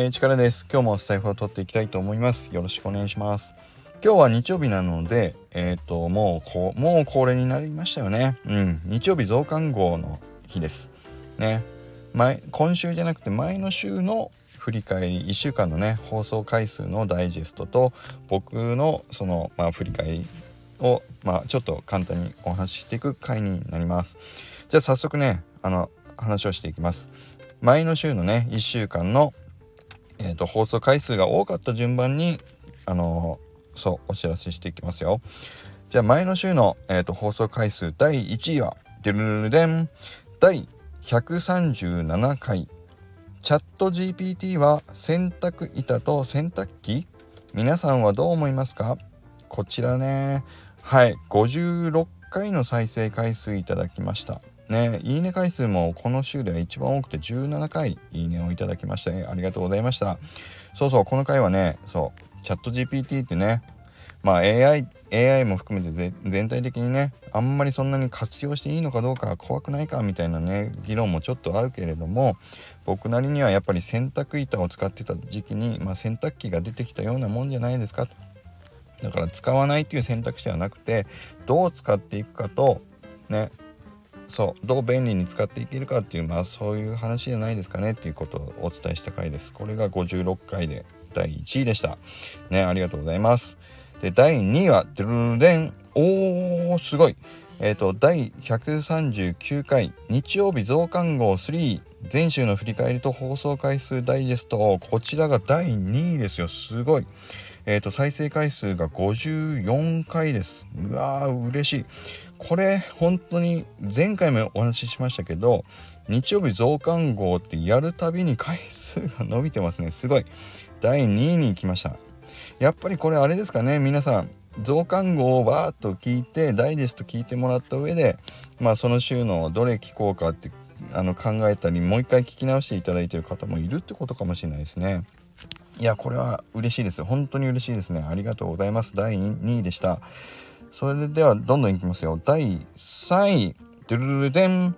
えー、力です。今日もスタイフを取っていきたいと思います。よろしくお願いします。今日は日曜日なので、えっ、ー、と、もうこう、もう恒例になりましたよね。うん。日曜日増刊号の日です。ね。前、今週じゃなくて前の週の振り返り1週間のね放送回数のダイジェストと僕のその、まあ、振り返りを、まあ、ちょっと簡単にお話ししていく回になりますじゃあ早速ねあの話をしていきます前の週のね1週間の、えーと、放送回数が多かった順番にあのそうお知らせしていきますよ。じゃあ前の週の、えーと、放送回数第1位はデルルデン。第137回。チャット GPT は洗濯板と洗濯機。皆さんはどう思いますか？こちらね。はい56回の再生回数いただきました。ね、いいね回数もこの週では一番多くて17回いいねをいただきまして、ありがとうございました。そうそう、この回はね、そう、チャット GPT ってね、まあ AI、AI も含めて全体的にね、あんまりそんなに活用していいのかどうか怖くないかみたいなね、議論もちょっとあるけれども、僕なりにはやっぱり洗濯板を使ってた時期に、まあ、洗濯機が出てきたようなもんじゃないですかと。だから使わないっていう選択肢はなくて、どう使っていくかと、ね、そう。どう便利に使っていけるかっていうまあそういう話じゃないですかねっていうことをお伝えした回です。これが56回で第1位でした。ねありがとうございます。で第2位はドゥルレン。おーすごい。えっ、ー、と第139回日曜日増刊号3全週の振り返りと放送回数ダイジェスト。こちらが第2位ですよ。すごい。えっ、ー、と再生回数が54回です。うわー嬉しい。これ本当に前回もお話ししましたけど日曜日増刊号ってやるたびに回数が伸びてますね。すごい。第2位に来ました。やっぱりこれあれですかね。皆さん増刊号をバーッと聞いてダイジェスト聞いてもらった上でまあその週のどれ聞こうかってあの考えたりもう一回聞き直していただいてる方もいるってことかもしれないですね。いやこれは嬉しいです。本当に嬉しいですね。ありがとうございます。第2位でした。それではどんどんいきますよ。第3位、ドゥルルデン。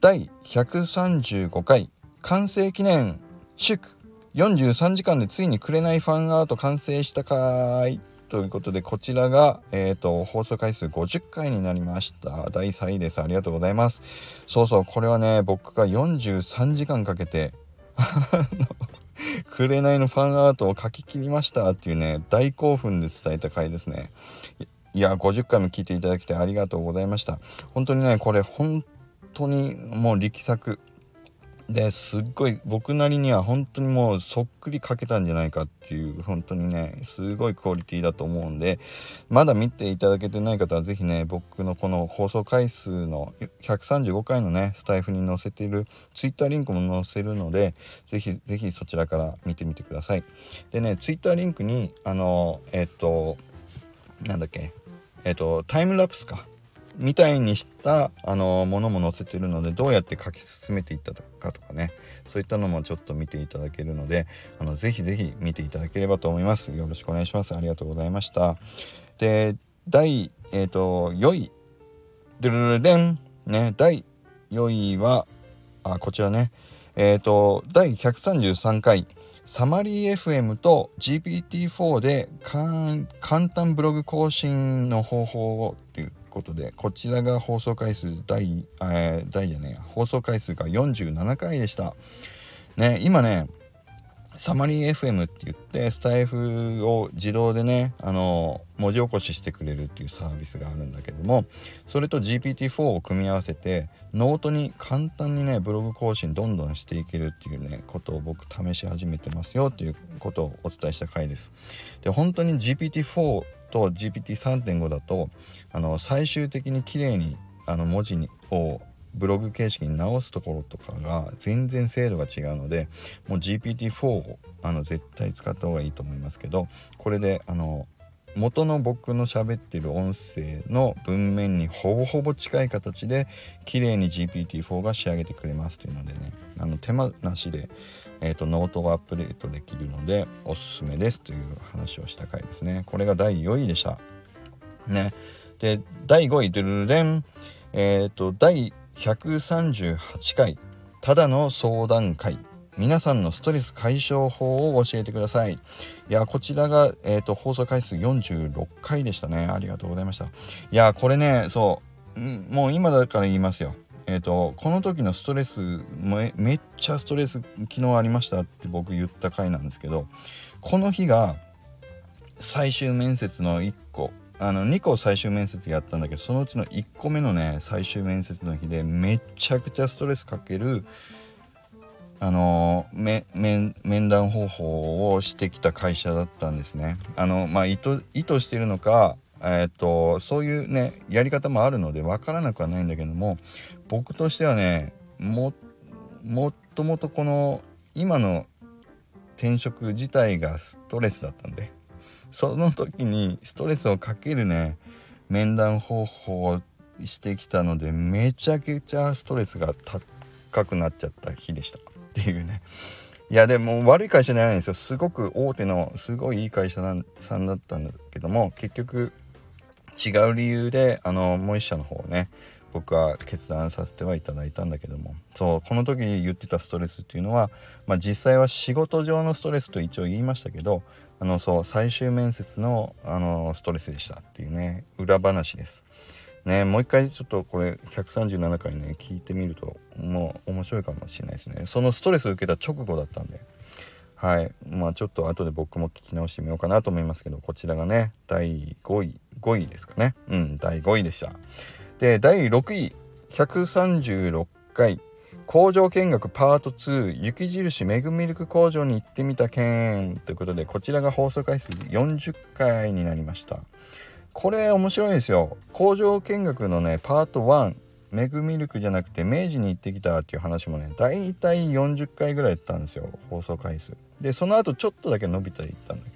第135回、完成記念、祝。43時間でついにくれないファンアート完成したかーい。ということで、こちらが、えっ、ー、と、放送回数50回になりました。第3位です。ありがとうございます。そうそう、これはね、僕が43時間かけて 紅のファンアートを書き切りましたっていうね、大興奮で伝えた回ですね。いや、50回も聞いていただきてありがとうございました。本当にね、これ本当にもう力作ですっごい僕なりには本当にもうそっくり書けたんじゃないかっていう本当にねすごいクオリティだと思うんでまだ見ていただけてない方は是非ね僕のこの放送回数の135回のねスタイフに載せている Twitter リンクも載せるので是非是非そちらから見てみてくださいでね Twitter リンクにあのえっとなんだっけえっ、とタイムラプスか。みたいにしたあのものも載せてるのでどうやって書き進めていったかとかね。そういったのもちょっと見ていただけるのであのぜひぜひ見ていただければと思います。よろしくお願いします。ありがとうございました。で第えっ、ー、と4位ドゥルルデン。ね第4位はあこちらね。えっ、ー、と第133回。サマリー FM と GPT-4 で簡単ブログ更新の方法をっていうことでこちらが放送回数第、えー、第じゃねえ放送回数が47回でした。ね今ねサマリー FM って言ってスタエフを自動でねあの文字起こししてくれるっていうサービスがあるんだけどもそれと GPT-4 を組み合わせてノートに簡単にねブログ更新どんどんしていけるっていうねことを僕試し始めてますよっていうことをお伝えした回です。で本当に GPT-4 と GPT3.5 だとあの最終的に綺麗にあの文字にをブログ形式に直すところとかが全然精度が違うのでもう GPT-4 をあの絶対使った方がいいと思いますけどこれであの元の僕の喋ってる音声の文面にほぼほぼ近い形で綺麗に GPT-4 が仕上げてくれますというのでねあの手間なしで、えーと、ノートをアップデートできるのでおすすめですという話をした回ですね。これが第4位でした。ね。で第5位ドゥルルレン。えっ、ー、と第138回ただの相談会。皆さんのストレス解消法を教えてください。いやこちらが、えーと、放送回数46回でしたね。ありがとうございました。いやこれねそうもう今だから言いますよ。えーと、この時のストレスめめっちゃストレス昨日ありましたって僕言った回なんですけどこの日が最終面接の1個あの2個最終面接やったんだけどそのうちの1個目のね最終面接の日でめちゃくちゃストレスかけるあの面談方法をしてきた会社だったんですね。あのまあ、意図意図してるのか、え、っとそういうねやり方もあるので分からなくはないんだけども僕としてはねももっともっとこの今の転職自体がストレスだったんでその時にストレスをかけるね面談方法をしてきたのでめちゃくちゃストレスが高くなっちゃった日でしたっていうね。いやでも悪い会社じゃないんですよ。すごく大手のすごいいい会社さんだったんだけども結局違う理由であのもう一社の方をね僕は決断させてはいただいたんだけども。そうこの時言ってたストレスっていうのは、まあ、実際は仕事上のストレスと一応言いましたけどあのそう最終面接のあのストレスでしたっていうね裏話です。ねもう一回ちょっとこれ137回ね聞いてみるともう面白いかもしれないですね。そのストレスを受けた直後だったんで。はい。まあちょっと後で僕も聞き直してみようかなと思いますけどこちらがね第5位5位ですかね。うん第5位でした。で第6位136回工場見学パート2雪印メグミルク工場に行ってみた件ということでこちらが放送回数40回になりました。これ面白いですよ。工場見学のねパート1メグミルクじゃなくて明治に行ってきたっていう話もねだいたい40回ぐらいやったんですよ放送回数。でその後ちょっとだけ伸びていったんだけど。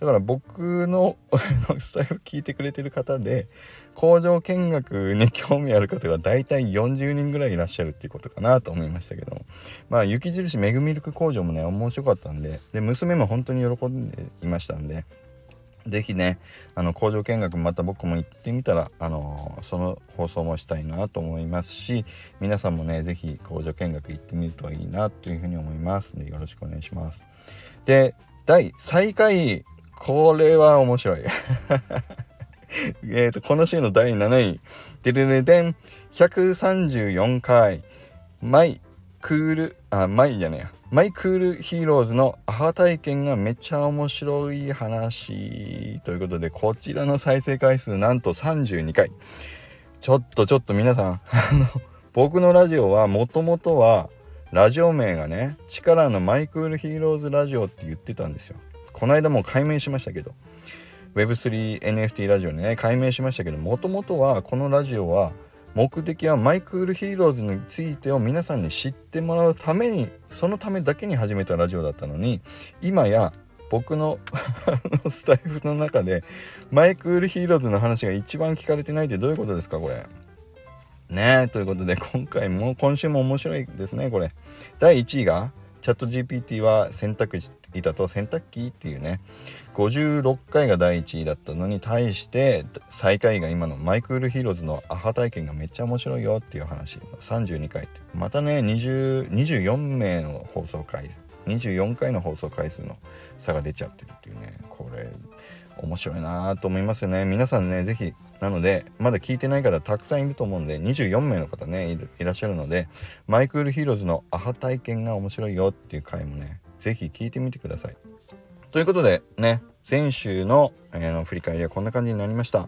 だから僕の スタイルを聞いてくれてる方で工場見学に興味ある方が大体40人ぐらいいらっしゃるっていうことかなと思いましたけどもまあ雪印メグミルク工場もね面白かったんでで娘も本当に喜んでいましたんで是非ねあの工場見学また僕も行ってみたらあのその放送もしたいなと思いますし皆さんもね是非工場見学行ってみるといいなというふうに思いますのでよろしくお願いします。で第最下位これは面白い。えっと、この週の第7位。ででででん。134回。マイクール、あ、マイじゃねえや。マイクールヒーローズのアハ体験がめっちゃ面白い話ということで、こちらの再生回数なんと32回。ちょっとちょっと皆さん、あの、僕のラジオはもともとは、ラジオ名がね、力のマイクールヒーローズラジオって言ってたんですよ。この間もう改名しましたけど Web3NFT ラジオにね改名しましたけどもともとはこのラジオは目的はマイクールヒーローズについてを皆さんに知ってもらうためにそのためだけに始めたラジオだったのに今や僕の スタエフの中でマイクールヒーローズの話が一番聞かれてないってどういうことですかこれ。ねえということで今回も今週も面白いですねこれ。第1位がチャット GPT は選択肢だと洗濯機っていうね。56回が第1位だったのに対して最下位が今のマイクールヒーローズのアハ体験がめっちゃ面白いよっていう話。32回って。またね24名の放送回24回の放送回数の差が出ちゃってるっていうね。これ面白いなと思いますよね皆さんね是非なのでまだ聞いてない方たくさんいると思うんで24名の方ねいらっしゃるのでマイクールヒーローズのアハ体験が面白いよっていう回もね是非聞いてみてください。ということでね前週の,、えー、振り返りはこんな感じになりました。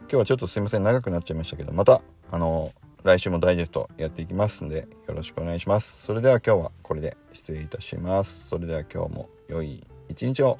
今日はちょっとすいません長くなっちゃいましたけどまたあの来週もダイジェストやっていきますんでよろしくお願いします。それでは今日はこれで失礼いたします。それでは今日も良い一日を。